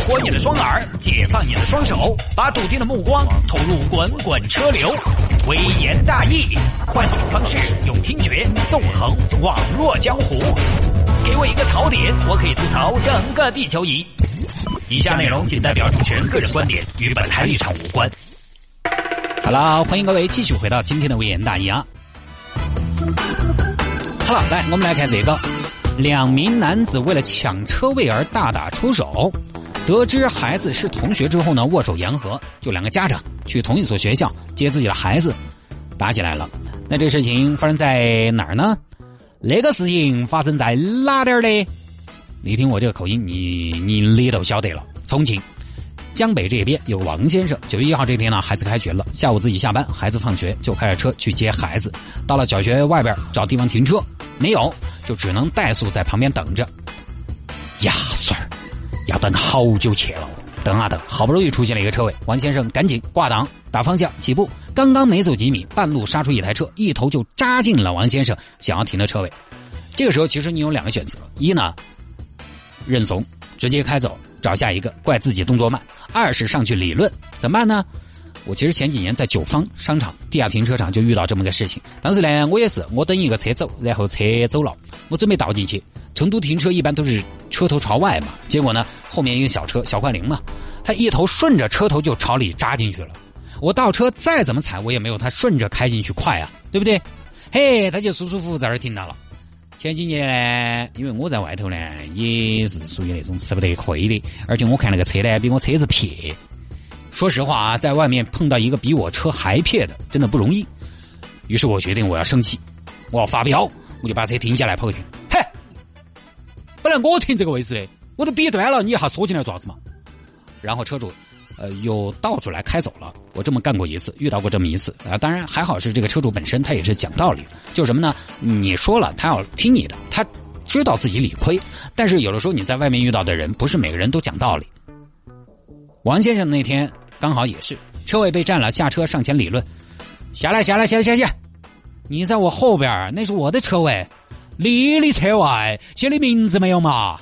活你的双耳，解放你的双手，把笃定的目光投入滚滚车流。微言大义，换种方式用听觉纵横网络江湖。给我一个槽点，我可以吐槽整个地球仪。以下内容仅代表主持人个人观点，与本台立场无关。好了，欢迎各位继续回到今天的微言大义啊。好了，来，我们来看这个。两名男子为了抢车位而大打出手，得知孩子是同学之后呢，握手言和。就两个家长去同一所学校接自己的孩子，打起来了。那这事情发生在哪儿呢？那个事情发生在哪点儿呢？你听我这个口音，你你里头晓得了。重庆江北这边有王先生，九月一号这天呢，孩子开学了，下午自己下班，孩子放学就开着车去接孩子，到了小学外边找地方停车，没有。就只能怠速在旁边等着，呀孙儿，要等好久去了。等啊等，好不容易出现了一个车位，王先生赶紧挂档打方向起步。刚刚没走几米，半路杀出一台车，一头就扎进了王先生想要停的车位。这个时候，其实你有两个选择：一呢，认怂，直接开走，找下一个，怪自己动作慢；二是上去理论，怎么办呢？我其实前几年在九方商场地下停车场就遇到这么个事情。当时呢，我也是，我等一个车走，然后车走了，我准备倒进去。成都停车一般都是车头朝外嘛，结果呢，后面一个小车小快灵嘛，他一头顺着车头就朝里扎进去了。我倒车再怎么踩，我也没有他顺着开进去快啊，对不对？嘿，他就舒舒服服在这停到了。前几年呢，因为我在外头呢，也是属于那种吃不得亏的，而且我看那个车呢，比我车子撇。说实话啊，在外面碰到一个比我车还撇的，真的不容易。于是我决定我要生气，我要发飙，我就把车停下来跑去。我停这个位置的，我都比断了，你还缩进来做啥子嘛？然后车主，呃，又倒出来开走了。我这么干过一次，遇到过这么一次啊。当然还好是这个车主本身他也是讲道理，就什么呢？你说了他要听你的，他知道自己理亏。但是有的时候你在外面遇到的人，不是每个人都讲道理。王先生那天。刚好也是车位被占了，下车上前理论，下来下来下来下下，你在我后边，那是我的车位，你的车外写你名字没有嘛？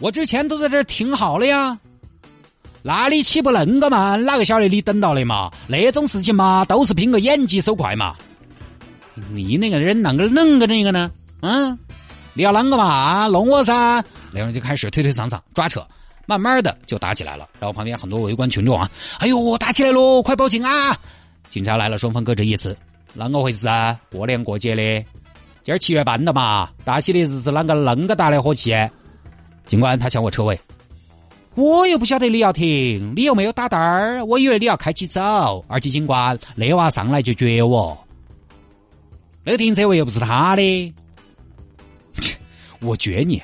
我之前都在这儿停好了呀，那你岂不恁个慢？哪个晓得你等到的嘛？那种事情嘛，都是拼个眼疾手快嘛。你那个人啷个恁个那个呢？嗯，你要啷个嘛？弄我噻！两人就开始推推搡搡抓扯。慢慢的就打起来了，然后旁边很多围观群众啊，哎呦，打起来喽，快报警啊！警察来了，双方各执一词，啷个回事啊？过年过节的，今儿七月半的嘛，大喜的日子，啷个啷个大的火气？警官他抢我车位，我又不晓得你要停，你又没有打灯儿，我以为你要开起走。而且警官，那娃上来就撅我，那个停车位又不是他的，我撅你，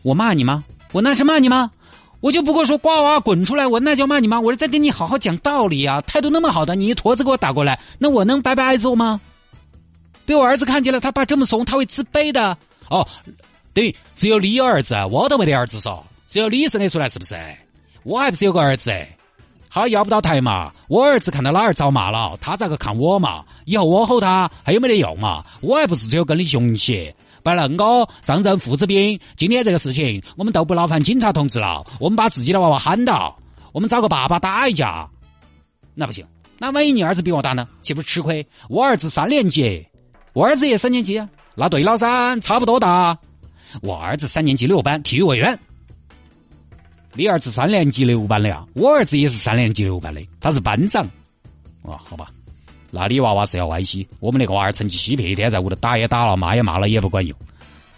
我骂你吗？我那是骂你吗？我就不会说瓜娃滚出来，我那叫骂你吗？我是在跟你好好讲道理啊！态度那么好的，你一坨子给我打过来，那我能白白挨揍吗？被我儿子看见了，他爸这么怂，他会自卑的。哦，等于只有你有儿子，我都没得儿子嗦，只有你生得出来是不是？我还不是有个儿子？他要不到台嘛？我儿子看到老儿遭骂了，他咋个看我嘛？以后我吼他还有没得用嘛？我还不是只有跟你雄起？不然个上阵父子兵，今天这个事情我们都不劳烦警察同志了，我们把自己的娃娃喊到，我们找个爸爸打一架，那不行。那万一你儿子比我大呢？岂不是吃亏？我儿子三年级，我儿子也三年级啊。那对了噻，差不多大。我儿子三年级六班，体育委员。你儿子三年级六班的呀？我儿子也是三年级六班的，他是班长。哦，好吧。那你娃娃是要歪西，我们那个娃儿成绩稀撇，一天在屋头打也打了，骂也骂了，也不管用。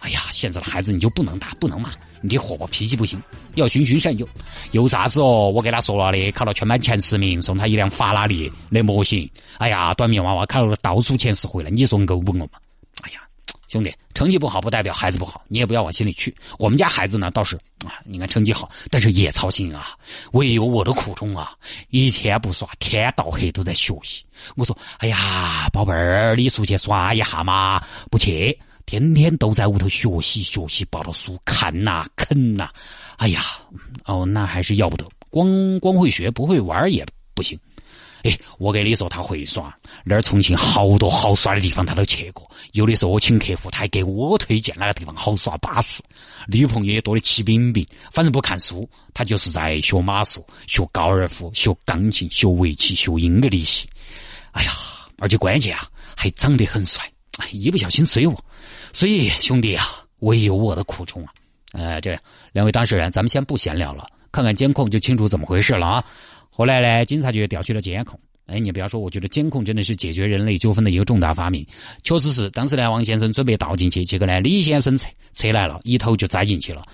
哎呀，现在的孩子你就不能打，不能骂，你得火，脾气不行，要循循善诱。有啥子哦？我给他说了的，考了全班前十名，送他一辆法拉利的模型。哎呀，短命娃娃考了倒数前十回来，你说够不够嘛？哎呀。兄弟，成绩不好不代表孩子不好，你也不要往心里去。我们家孩子呢，倒是啊，你看成绩好，但是也操心啊，我也有我的苦衷啊，一天不耍，天到黑都在学习。我说，哎呀，宝贝儿，你出去耍一下嘛？不去，天天都在屋头学习学习，抱着书看呐啃呐。哎呀，哦，那还是要不得，光光会学不会玩也不行。哎，我跟你说，他会耍。那儿重庆好多好耍的地方，他都去过。有的时候我请客户，他还给我推荐哪个地方好耍巴适。女朋友也多的起饼饼，反正不看书，他就是在学马术、学高尔夫、学钢琴、学围棋、学英格里系。哎呀，而且关键啊，还长得很帅。一不小心随我，所以兄弟啊，我也有我的苦衷啊。呃，这样两位当事人，咱们先不闲聊了，看看监控就清楚怎么回事了啊。后来呢，警察局调取了监控。哎，你不要说，我觉得监控真的是解决人类纠纷的一个重大发明。确实是，当时呢，王先生准备倒进去，结果呢，李先生车车来了，一头就栽进去了。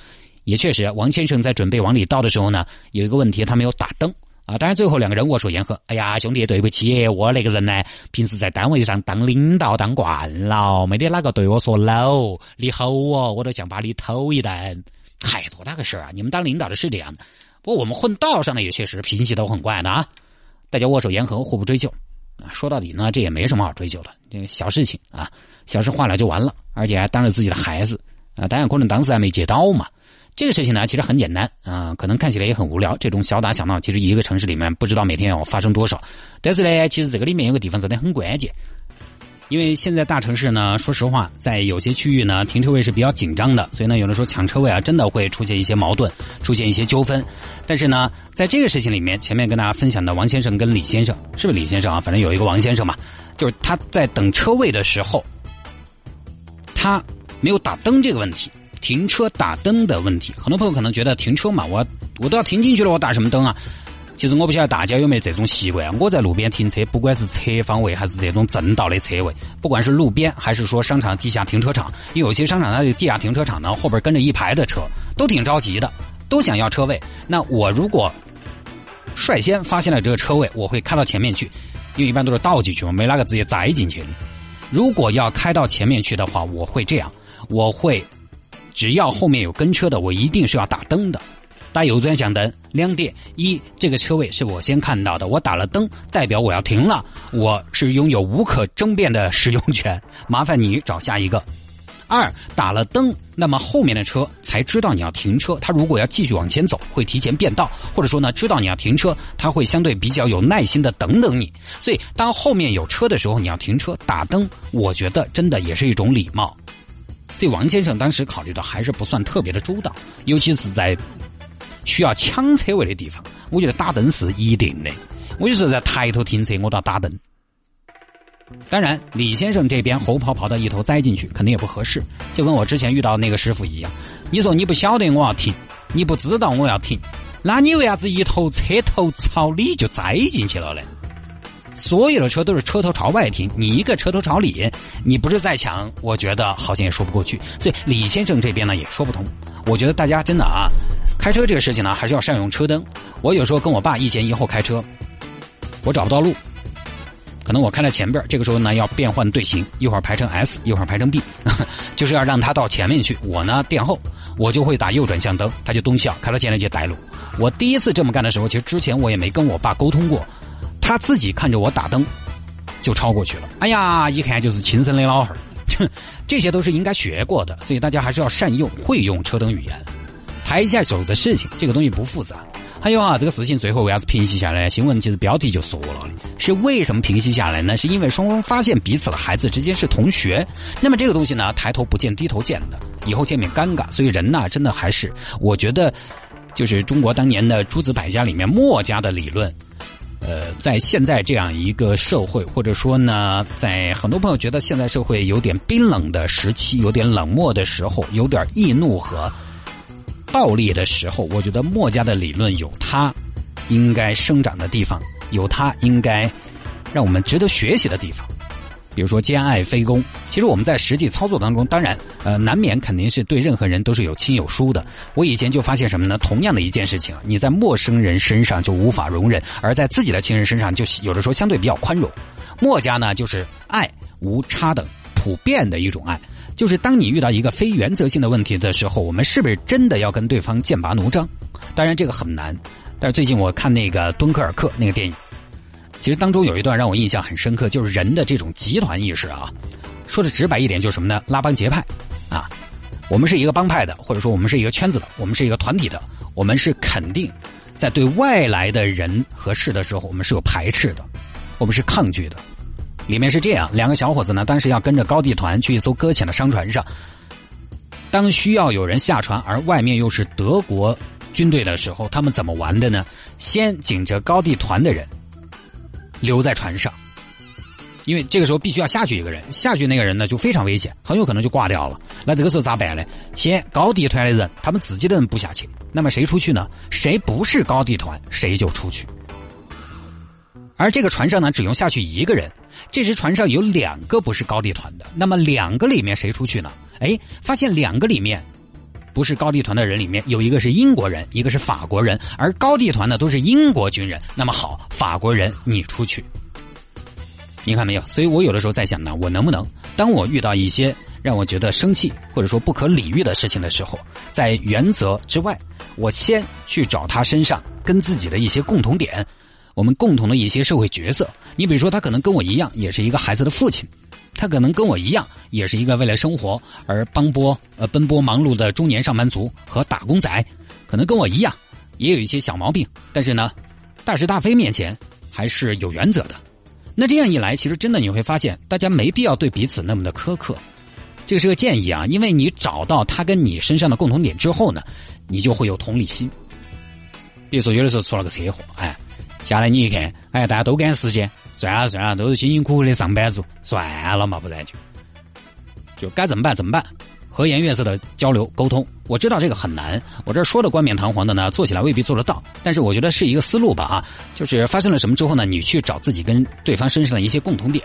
也确实，王先生在准备往里倒的时候呢，有一个问题，他没有打灯啊。当然，最后两个人握手言和。哎呀，兄弟，对不起，我那个人呢，平时在单位上当领导当惯了，没得哪个对我说 no，你吼我，我都想把你偷一顿。太多大个事儿啊！你们当领导的是这样的。不过我们混道上的也确实脾气都很怪的啊，大家握手言和，互不追究啊。说到底呢，这也没什么好追究的，这个小事情啊，小事化了就完了，而且还当着自己的孩子啊。当然可能当时还没接到嘛。这个事情呢，其实很简单啊，可能看起来也很无聊。这种小打小闹，其实一个城市里面不知道每天要发生多少。但是呢，其实这个里面有个地方真的很关键。因为现在大城市呢，说实话，在有些区域呢，停车位是比较紧张的，所以呢，有的时候抢车位啊，真的会出现一些矛盾，出现一些纠纷。但是呢，在这个事情里面，前面跟大家分享的王先生跟李先生，是不是李先生啊？反正有一个王先生嘛，就是他在等车位的时候，他没有打灯这个问题，停车打灯的问题。很多朋友可能觉得停车嘛，我我都要停进去了，我打什么灯啊？其实我不晓得大家有没有这种习惯。我在路边停车，不管是侧方位还是这种正道的车位，不管是路边还是说商场地下停车场，因为有些商场它的地下停车场呢，后边跟着一排的车，都挺着急的，都想要车位。那我如果率先发现了这个车位，我会开到前面去，因为一般都是倒进去嘛，没哪个直接栽进去。如果要开到前面去的话，我会这样，我会只要后面有跟车的，我一定是要打灯的。打右转向灯两点：一，这个车位是我先看到的，我打了灯，代表我要停了，我是拥有无可争辩的使用权。麻烦你找下一个。二，打了灯，那么后面的车才知道你要停车，他如果要继续往前走，会提前变道，或者说呢，知道你要停车，他会相对比较有耐心的等等你。所以，当后面有车的时候，你要停车打灯，我觉得真的也是一种礼貌。所以，王先生当时考虑的还是不算特别的周到，尤其是在。需要抢车位的地方，我觉得打灯是一定的。我就是在抬头停车，我都要打灯。当然，李先生这边后跑跑到一头栽进去，肯定也不合适。就跟我之前遇到那个师傅一样，你说你不晓得我要停，你不知道我要停，那你为啥子一头车头朝里就栽进去了呢？所有的车都是车头朝外停，你一个车头朝里，你不是在抢？我觉得好像也说不过去。所以李先生这边呢也说不通。我觉得大家真的啊。开车这个事情呢，还是要善用车灯。我有时候跟我爸一前一后开车，我找不到路，可能我开在前边，这个时候呢要变换队形，一会儿排成 S，一会儿排成 B，就是要让他到前面去，我呢垫后，我就会打右转向灯，他就东向开到前面去带路。我第一次这么干的时候，其实之前我也没跟我爸沟通过，他自己看着我打灯就超过去了。哎呀，一看就是亲生的老汉儿，这些都是应该学过的，所以大家还是要善用，会用车灯语言。拍一下手的事情，这个东西不复杂。还有啊，这个事情最后为啥子平息下来？新闻其实标题就说了，是为什么平息下来呢？是因为双方发现彼此的孩子之间是同学。那么这个东西呢，抬头不见低头见的，以后见面尴尬。所以人呐，真的还是我觉得，就是中国当年的诸子百家里面墨家的理论。呃，在现在这样一个社会，或者说呢，在很多朋友觉得现在社会有点冰冷的时期，有点冷漠的时候，有点易怒和。暴力的时候，我觉得墨家的理论有它应该生长的地方，有它应该让我们值得学习的地方。比如说兼爱非攻，其实我们在实际操作当中，当然呃难免肯定是对任何人都是有亲有疏的。我以前就发现什么呢？同样的一件事情，你在陌生人身上就无法容忍，而在自己的亲人身上就有的时候相对比较宽容。墨家呢就是爱无差等普遍的一种爱。就是当你遇到一个非原则性的问题的时候，我们是不是真的要跟对方剑拔弩张？当然这个很难。但是最近我看那个《敦刻尔克》那个电影，其实当中有一段让我印象很深刻，就是人的这种集团意识啊。说的直白一点，就是什么呢？拉帮结派啊。我们是一个帮派的，或者说我们是一个圈子的，我们是一个团体的，我们是肯定在对外来的人和事的时候，我们是有排斥的。我们是抗拒的。里面是这样，两个小伙子呢，当时要跟着高地团去一艘搁浅的商船上。当需要有人下船，而外面又是德国军队的时候，他们怎么玩的呢？先紧着高地团的人留在船上。因为这个时候必须要下去一个人，下去那个人呢就非常危险，很有可能就挂掉了。那这个时候咋办呢？先高地团的人，他们自己的人不下去，那么谁出去呢？谁不是高地团，谁就出去。而这个船上呢，只用下去一个人。这只船上有两个不是高地团的，那么两个里面谁出去呢？哎，发现两个里面不是高地团的人里面有一个是英国人，一个是法国人，而高地团的都是英国军人。那么好，法国人你出去。你看没有？所以我有的时候在想呢，我能不能当我遇到一些让我觉得生气或者说不可理喻的事情的时候，在原则之外，我先去找他身上跟自己的一些共同点，我们共同的一些社会角色。你比如说，他可能跟我一样，也是一个孩子的父亲；他可能跟我一样，也是一个为了生活而奔波呃奔波忙碌的中年上班族和打工仔，可能跟我一样，也有一些小毛病。但是呢，大是大非面前还是有原则的。那这样一来，其实真的你会发现，大家没必要对彼此那么的苛刻。这是个建议啊，因为你找到他跟你身上的共同点之后呢，你就会有同理心。比如说，有的时候出了个车祸，哎，下来你一看，哎，大家都赶时间，算了算了，都是辛辛苦苦的上班族，算了嘛，不然就就该怎么办怎么办。和颜悦色的交流沟通，我知道这个很难。我这说的冠冕堂皇的呢，做起来未必做得到。但是我觉得是一个思路吧，啊，就是发生了什么之后呢，你去找自己跟对方身上的一些共同点。